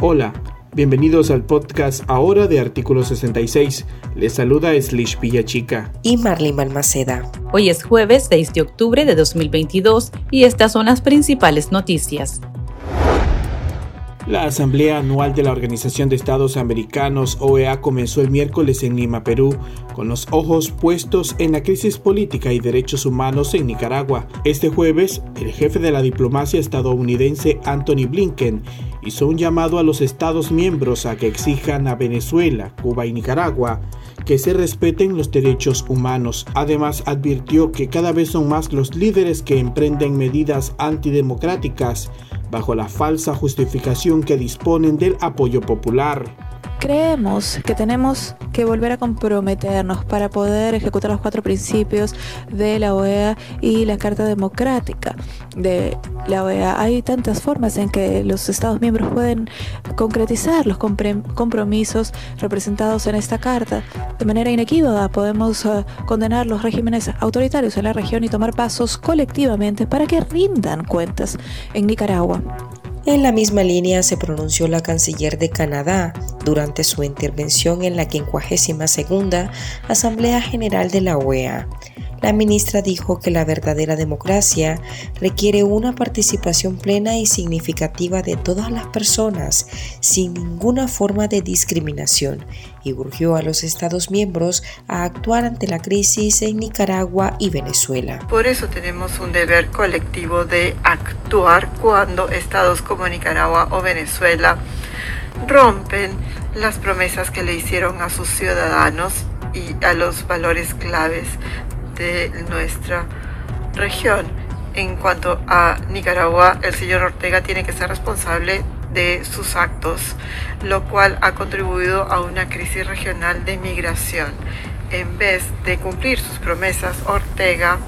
Hola, bienvenidos al podcast ahora de Artículo 66. Les saluda Slish Chica y Marlene Balmaceda. Hoy es jueves 6 de octubre de 2022 y estas son las principales noticias. La Asamblea Anual de la Organización de Estados Americanos, OEA, comenzó el miércoles en Lima, Perú, con los ojos puestos en la crisis política y derechos humanos en Nicaragua. Este jueves, el jefe de la diplomacia estadounidense, Anthony Blinken, hizo un llamado a los Estados miembros a que exijan a Venezuela, Cuba y Nicaragua que se respeten los derechos humanos. Además, advirtió que cada vez son más los líderes que emprenden medidas antidemocráticas bajo la falsa justificación que disponen del apoyo popular. Creemos que tenemos que volver a comprometernos para poder ejecutar los cuatro principios de la OEA y la Carta Democrática de la OEA. Hay tantas formas en que los Estados miembros pueden concretizar los compromisos representados en esta Carta. De manera inequívoca podemos eh, condenar los regímenes autoritarios en la región y tomar pasos colectivamente para que rindan cuentas en Nicaragua. En la misma línea se pronunció la canciller de Canadá durante su intervención en la 52 Asamblea General de la OEA. La ministra dijo que la verdadera democracia requiere una participación plena y significativa de todas las personas, sin ninguna forma de discriminación, y urgió a los Estados miembros a actuar ante la crisis en Nicaragua y Venezuela. Por eso tenemos un deber colectivo de actuar cuando estados como Nicaragua o Venezuela rompen las promesas que le hicieron a sus ciudadanos y a los valores claves de nuestra región. En cuanto a Nicaragua, el señor Ortega tiene que ser responsable de sus actos, lo cual ha contribuido a una crisis regional de migración. En vez de cumplir sus promesas, Ortega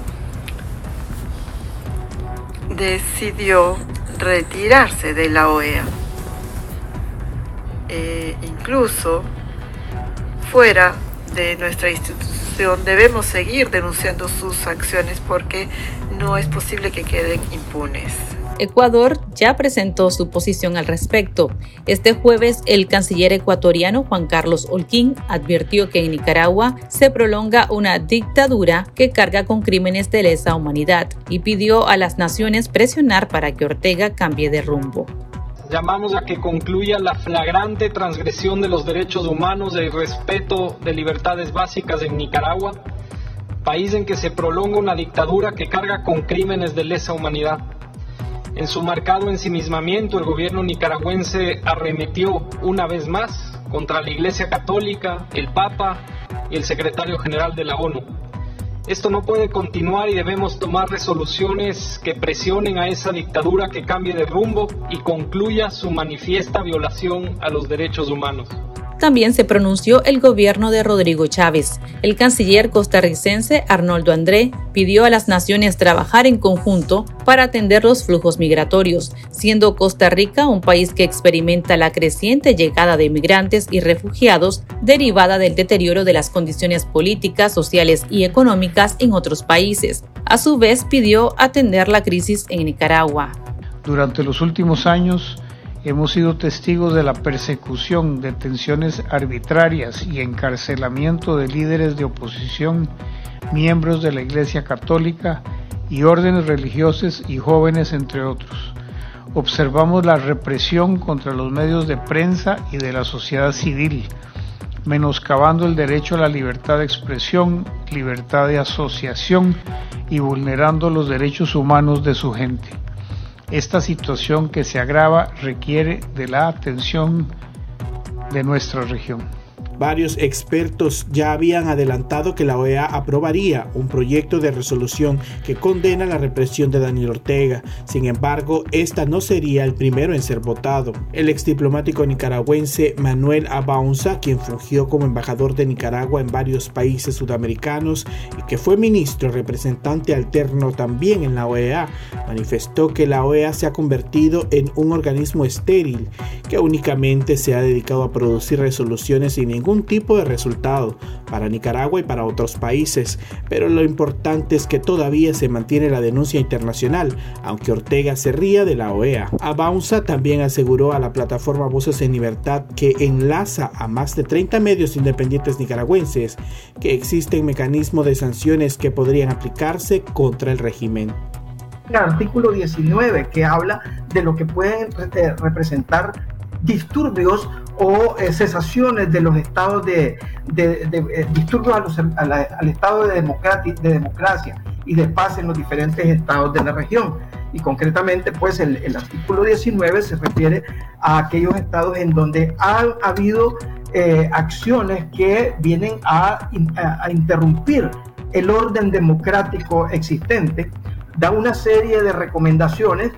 decidió retirarse de la OEA. E incluso fuera de nuestra institución debemos seguir denunciando sus acciones porque no es posible que queden impunes. Ecuador ya presentó su posición al respecto. Este jueves, el canciller ecuatoriano Juan Carlos Holguín advirtió que en Nicaragua se prolonga una dictadura que carga con crímenes de lesa humanidad y pidió a las naciones presionar para que Ortega cambie de rumbo llamamos a que concluya la flagrante transgresión de los derechos humanos y respeto de libertades básicas en Nicaragua, país en que se prolonga una dictadura que carga con crímenes de lesa humanidad. En su marcado ensimismamiento, el gobierno nicaragüense arremetió una vez más contra la Iglesia Católica, el Papa y el secretario general de la ONU. Esto no puede continuar y debemos tomar resoluciones que presionen a esa dictadura que cambie de rumbo y concluya su manifiesta violación a los derechos humanos. También se pronunció el gobierno de Rodrigo Chávez. El canciller costarricense Arnoldo André pidió a las naciones trabajar en conjunto para atender los flujos migratorios, siendo Costa Rica un país que experimenta la creciente llegada de inmigrantes y refugiados derivada del deterioro de las condiciones políticas, sociales y económicas en otros países. A su vez, pidió atender la crisis en Nicaragua. Durante los últimos años, Hemos sido testigos de la persecución, detenciones arbitrarias y encarcelamiento de líderes de oposición, miembros de la Iglesia Católica y órdenes religiosas y jóvenes, entre otros. Observamos la represión contra los medios de prensa y de la sociedad civil, menoscabando el derecho a la libertad de expresión, libertad de asociación y vulnerando los derechos humanos de su gente. Esta situación que se agrava requiere de la atención de nuestra región. Varios expertos ya habían adelantado que la OEA aprobaría un proyecto de resolución que condena la represión de Daniel Ortega. Sin embargo, esta no sería el primero en ser votado. El exdiplomático nicaragüense Manuel Abaunza, quien fungió como embajador de Nicaragua en varios países sudamericanos y que fue ministro representante alterno también en la OEA, manifestó que la OEA se ha convertido en un organismo estéril que únicamente se ha dedicado a producir resoluciones sin ningún algún tipo de resultado para Nicaragua y para otros países, pero lo importante es que todavía se mantiene la denuncia internacional, aunque Ortega se ría de la OEA. Abaunza también aseguró a la plataforma Voces en Libertad que enlaza a más de 30 medios independientes nicaragüenses que existen mecanismos de sanciones que podrían aplicarse contra el régimen el artículo 19 que habla de lo que pueden representar disturbios o eh, cesaciones de los estados de, eh, disturbios al estado de, de democracia y de paz en los diferentes estados de la región. Y concretamente, pues el, artículo 19 se refiere a aquellos estados en donde han habido acciones que vienen a, a interrumpir el orden democrático existente da una serie de recomendaciones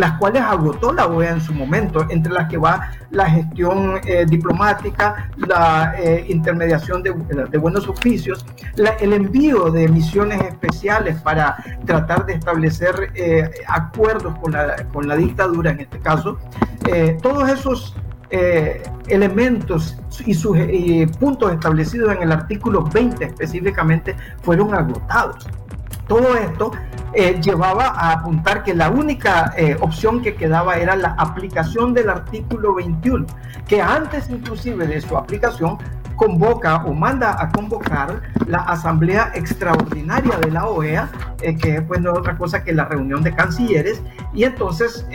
las cuales agotó la OEA en su momento, entre las que va la gestión eh, diplomática, la eh, intermediación de, buenos oficios, el envío de misiones especiales para tratar de establecer eh, acuerdos con la, con la, dictadura en este caso. todos esos elementos y, y puntos establecidos en el artículo 20 específicamente fueron agotados. Todo esto eh, llevaba a apuntar que la única eh, opción que quedaba era la aplicación del artículo 21, que antes inclusive de su aplicación convoca o manda a convocar la Asamblea Extraordinaria de la OEA, eh, que pues no es otra cosa que la reunión de cancilleres, y entonces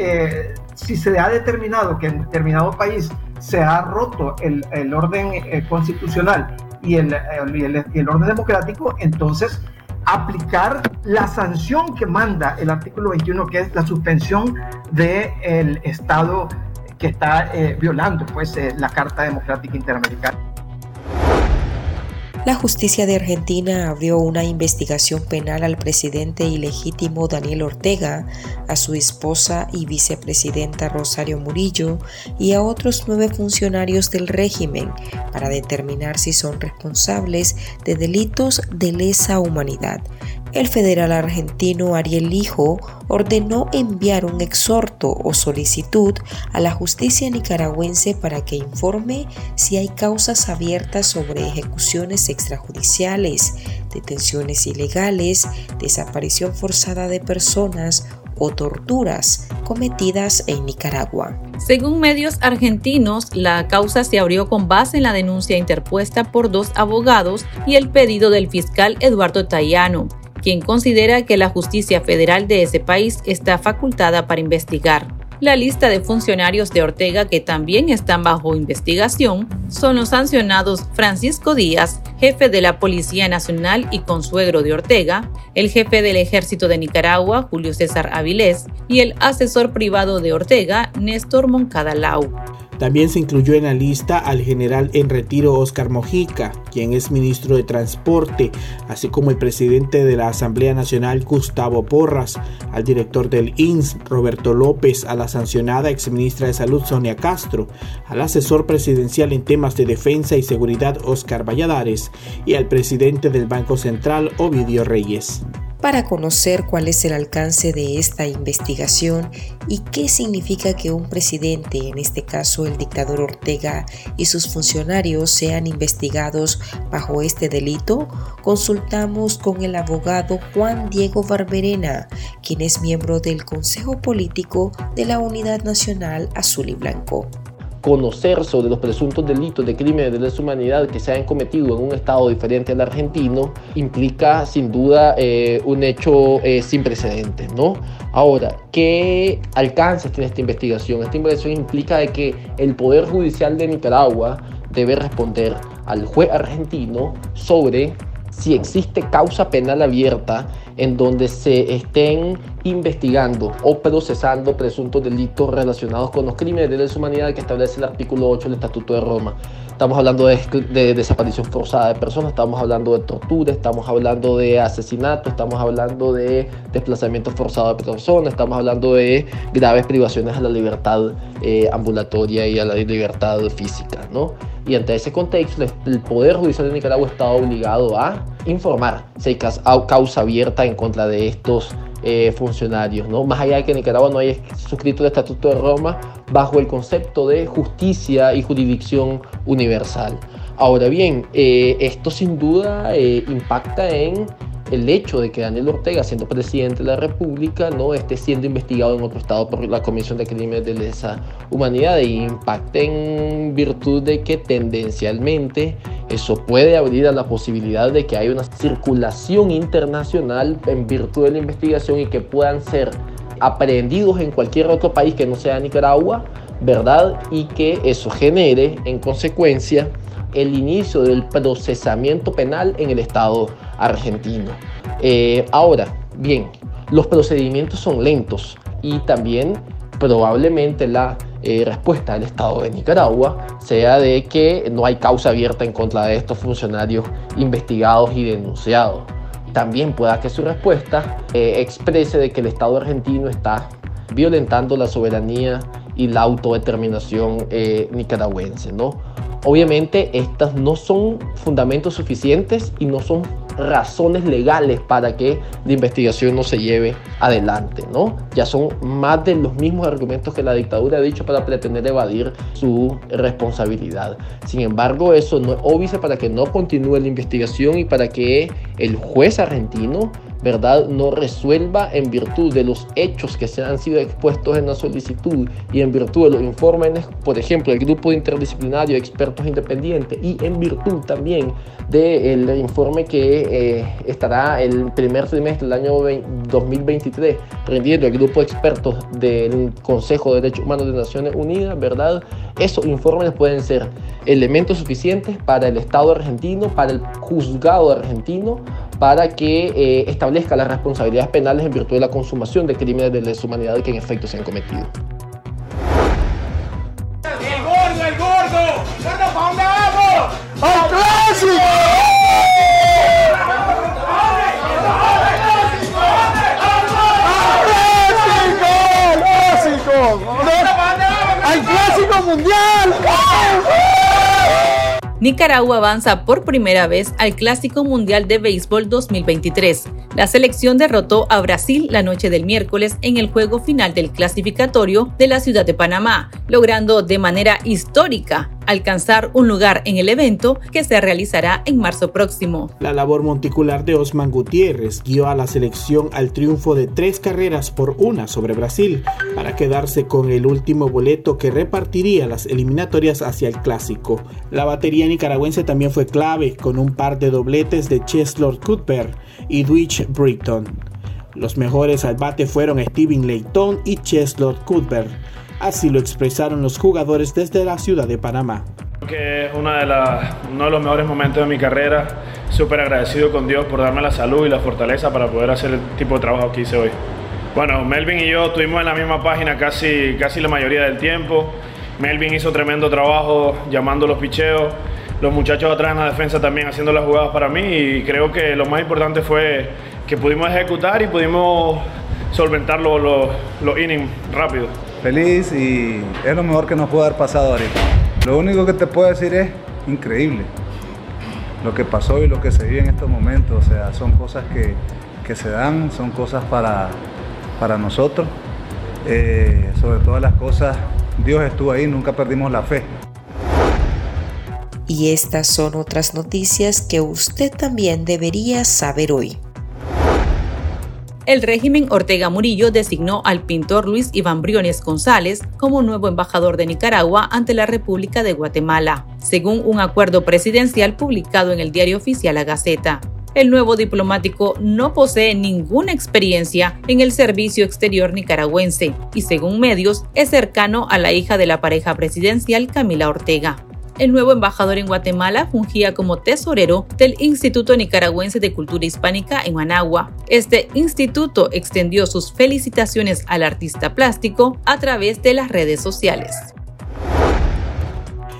si se ha determinado que en determinado país se ha roto el, orden constitucional y el, el orden democrático, entonces aplicar la sanción que manda el artículo 21, que es la suspensión del Estado que está eh, violando pues, eh, la Carta Democrática Interamericana. La justicia de Argentina abrió una investigación penal al presidente ilegítimo Daniel Ortega, a su esposa y vicepresidenta Rosario Murillo y a otros nueve funcionarios del régimen para determinar si son responsables de delitos de lesa humanidad el federal argentino Ariel Lijo ordenó enviar un exhorto o solicitud a la justicia nicaragüense para que informe si hay causas abiertas sobre ejecuciones extrajudiciales, detenciones ilegales, desaparición forzada de personas o torturas cometidas en Nicaragua. Según medios argentinos, la causa se abrió con base en la denuncia interpuesta por dos abogados y el pedido del fiscal Eduardo Tayano quien considera que la justicia federal de ese país está facultada para investigar. La lista de funcionarios de Ortega que también están bajo investigación son los sancionados Francisco Díaz, jefe de la Policía Nacional y consuegro de Ortega, el jefe del Ejército de Nicaragua, Julio César Avilés, y el asesor privado de Ortega, Néstor Moncada Lau. También se incluyó en la lista al general en retiro Oscar Mojica, quien es ministro de Transporte, así como el presidente de la Asamblea Nacional Gustavo Porras, al director del INS Roberto López, a la sancionada exministra de Salud Sonia Castro, al asesor presidencial en temas de defensa y seguridad Oscar Valladares y al presidente del Banco Central Ovidio Reyes para conocer cuál es el alcance de esta investigación y qué significa que un presidente, en este caso el dictador Ortega, y sus funcionarios sean investigados bajo este delito, consultamos con el abogado Juan Diego Barberena, quien es miembro del Consejo Político de la Unidad Nacional Azul y Blanco conocer sobre los presuntos delitos de crímenes de lesa humanidad que se han cometido en un estado diferente al argentino implica sin duda eh, un hecho eh, sin precedentes, ¿no? Ahora, ¿qué alcance tiene esta investigación? Esta investigación implica de que el Poder Judicial de Nicaragua debe responder al juez argentino sobre si existe causa penal abierta en donde se estén investigando o procesando presuntos delitos relacionados con los crímenes de lesa humanidad que establece el artículo 8 del Estatuto de Roma. Estamos hablando de, desaparición forzada de personas, estamos hablando de tortura, estamos hablando de asesinato, estamos hablando de desplazamiento forzado de personas, estamos hablando de graves privaciones a la libertad eh, ambulatoria y a la libertad física, ¿no? Y ante ese contexto, el Poder Judicial de Nicaragua está obligado a informar si causa abierta en contra de estos eh, funcionarios, ¿no? Más allá de que Nicaragua no haya suscrito el Estatuto de Roma bajo el concepto de justicia y jurisdicción universal. Ahora bien, eh, esto sin duda eh, impacta en el hecho de que Daniel Ortega, siendo presidente de la República, no esté siendo investigado en otro estado por la Comisión de Crímenes de Lesa Humanidad e impacte en virtud de que tendencialmente eso puede abrir a la posibilidad de que haya una circulación internacional en virtud de la investigación y que puedan ser aprehendidos en cualquier otro país que no sea Nicaragua, ¿verdad? Y que eso genere en consecuencia el inicio del procesamiento penal en el Estado argentino. Eh, ahora, bien, los procedimientos son lentos y también probablemente la eh, respuesta del Estado de Nicaragua sea de que no hay causa abierta en contra de estos funcionarios investigados y denunciados. También pueda que su respuesta eh, exprese de que el Estado argentino está violentando la soberanía y la autodeterminación nicaragüense, ¿no? Obviamente estas no son fundamentos suficientes y no son razones legales para que la investigación no se lleve adelante, ¿no? Ya son más de los mismos argumentos que la dictadura ha dicho para pretender evadir su responsabilidad. Sin embargo, eso no es óbice para que no continúe la investigación y para que el juez argentino ¿verdad? no resuelva en virtud de los hechos que se han sido expuestos en la solicitud y en virtud de los informes, por ejemplo, el grupo interdisciplinario de expertos independientes y en virtud también del informe que eh, estará el primer trimestre del año 2023 rendiendo el grupo de expertos del Consejo de Derechos Humanos de Naciones Unidas, ¿verdad? Esos informes pueden ser elementos suficientes para el Estado argentino, para el juzgado argentino, para que eh, establezca las responsabilidades penales en virtud de la consumación de crímenes de lesa humanidad que en efecto se han cometido. ¡El gordo, el gordo! ¡Gordo, ¿para dónde vamos? ¡Al clásico! ¡Al clásico mundial! Nicaragua avanza por primera vez al Clásico Mundial de Béisbol 2023. La selección derrotó a Brasil la noche del miércoles en el juego final del clasificatorio de la ciudad de Panamá, logrando de manera histórica alcanzar un lugar en el evento que se realizará en marzo próximo. La labor monticular de Osman Gutiérrez guió a la selección al triunfo de tres carreras por una sobre Brasil para quedarse con el último boleto que repartiría las eliminatorias hacia el clásico. La batería nicaragüense también fue clave con un par de dobletes de Cheslor Cuthbert y Dwight Britton. Los mejores al bate fueron Steven Layton y Cheslor Cuthbert Así lo expresaron los jugadores desde la ciudad de Panamá. Que es uno de los mejores momentos de mi carrera. Súper agradecido con Dios por darme la salud y la fortaleza para poder hacer el tipo de trabajo que hice hoy. Bueno, Melvin y yo estuvimos en la misma página casi, casi la mayoría del tiempo. Melvin hizo tremendo trabajo llamando los picheos. Los muchachos atrás en la defensa también haciendo las jugadas para mí. Y creo que lo más importante fue que pudimos ejecutar y pudimos solventar los, los innings rápido feliz y es lo mejor que nos puede haber pasado ahorita. Lo único que te puedo decir es increíble lo que pasó y lo que se vive en estos momentos. O sea, son cosas que, que se dan, son cosas para, para nosotros. Eh, sobre todas las cosas, Dios estuvo ahí, nunca perdimos la fe. Y estas son otras noticias que usted también debería saber hoy el régimen Ortega Murillo designó al pintor Luis Iván Briones González como nuevo embajador de Nicaragua ante la República de Guatemala, según un acuerdo presidencial publicado en el diario oficial La Gaceta. El nuevo diplomático no posee ninguna experiencia en el servicio exterior nicaragüense y, según medios, es cercano a la hija de la pareja presidencial Camila Ortega el nuevo embajador en Guatemala fungía como tesorero del Instituto Nicaragüense de Cultura Hispánica en Managua. Este instituto extendió sus felicitaciones al artista plástico a través de las redes sociales.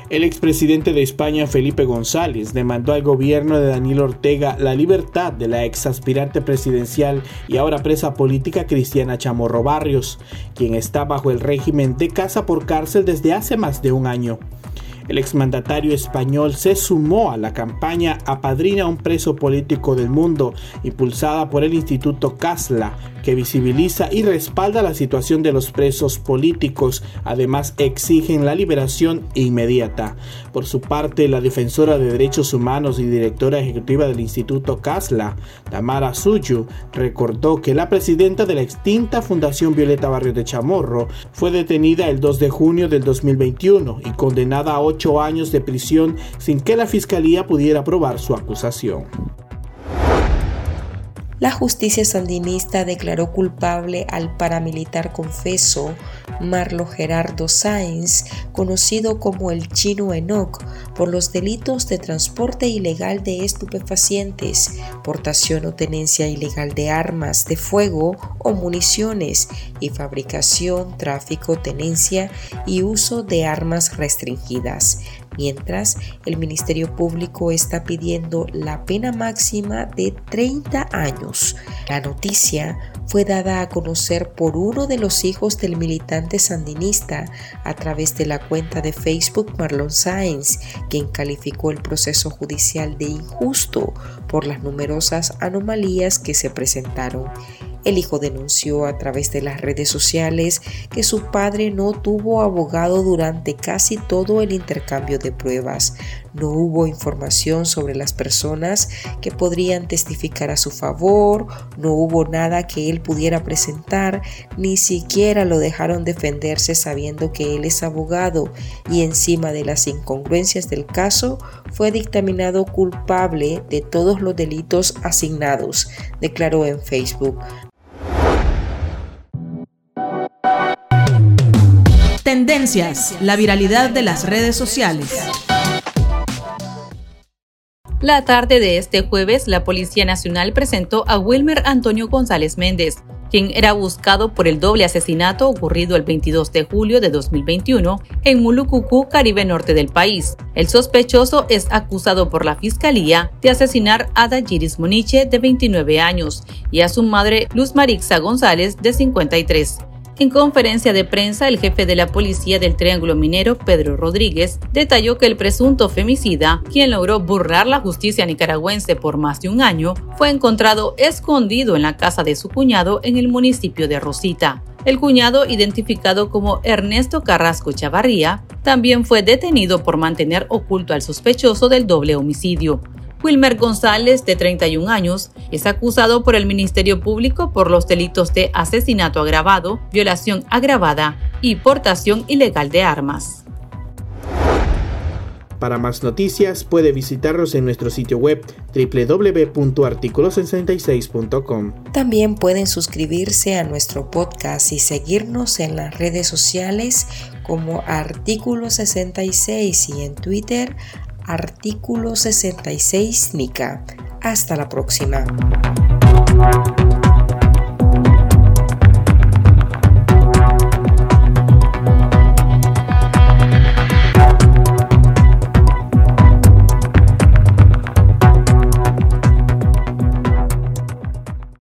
El expresidente de España, Felipe González, demandó al gobierno de Daniel Ortega la libertad de la ex aspirante presidencial y ahora presa política Cristiana Chamorro Barrios, quien está bajo el régimen de casa por cárcel desde hace más de un año. El exmandatario español se sumó a la campaña Apadrina a un preso político del mundo, impulsada por el Instituto Casla, que visibiliza y respalda la situación de los presos políticos. Además, exigen la liberación inmediata. Por su parte, la defensora de derechos humanos y directora ejecutiva del Instituto Casla, Tamara Suyu, recordó que la presidenta de la extinta Fundación Violeta Barrio de Chamorro fue detenida el 2 de junio del 2021 y condenada a ocho años de prisión sin que la fiscalía pudiera probar su acusación. La justicia sandinista declaró culpable al paramilitar confeso Marlo Gerardo Sáenz, conocido como el chino Enoch, por los delitos de transporte ilegal de estupefacientes, portación o tenencia ilegal de armas de fuego o municiones y fabricación, tráfico, tenencia y uso de armas restringidas, mientras el Ministerio Público está pidiendo la pena máxima de 30 años. La noticia fue dada a conocer por uno de los hijos del sandinista a través de la cuenta de Facebook Marlon Sáenz, quien calificó el proceso judicial de injusto por las numerosas anomalías que se presentaron. El hijo denunció a través de las redes sociales que su padre no tuvo abogado durante casi todo el intercambio de pruebas. No hubo información sobre las personas que podrían testificar a su favor, no hubo nada que él pudiera presentar, ni siquiera lo dejaron defenderse sabiendo que él es abogado y encima de las incongruencias del caso fue dictaminado culpable de todos los delitos asignados, declaró en Facebook. Tendencias, la viralidad de las redes sociales. La tarde de este jueves, la Policía Nacional presentó a Wilmer Antonio González Méndez, quien era buscado por el doble asesinato ocurrido el 22 de julio de 2021 en Mulucucú, Caribe Norte del país. El sospechoso es acusado por la Fiscalía de asesinar a Dayiris Moniche, de 29 años, y a su madre Luz Marixa González, de 53. En conferencia de prensa, el jefe de la policía del Triángulo Minero, Pedro Rodríguez, detalló que el presunto femicida, quien logró burlar la justicia nicaragüense por más de un año, fue encontrado escondido en la casa de su cuñado en el municipio de Rosita. El cuñado, identificado como Ernesto Carrasco Chavarría, también fue detenido por mantener oculto al sospechoso del doble homicidio. Wilmer González, de 31 años, es acusado por el Ministerio Público por los delitos de asesinato agravado, violación agravada y portación ilegal de armas. Para más noticias puede visitarnos en nuestro sitio web www.articulo66.com. También pueden suscribirse a nuestro podcast y seguirnos en las redes sociales como Artículo 66 y en Twitter Artículo 66 NICA. Hasta la próxima.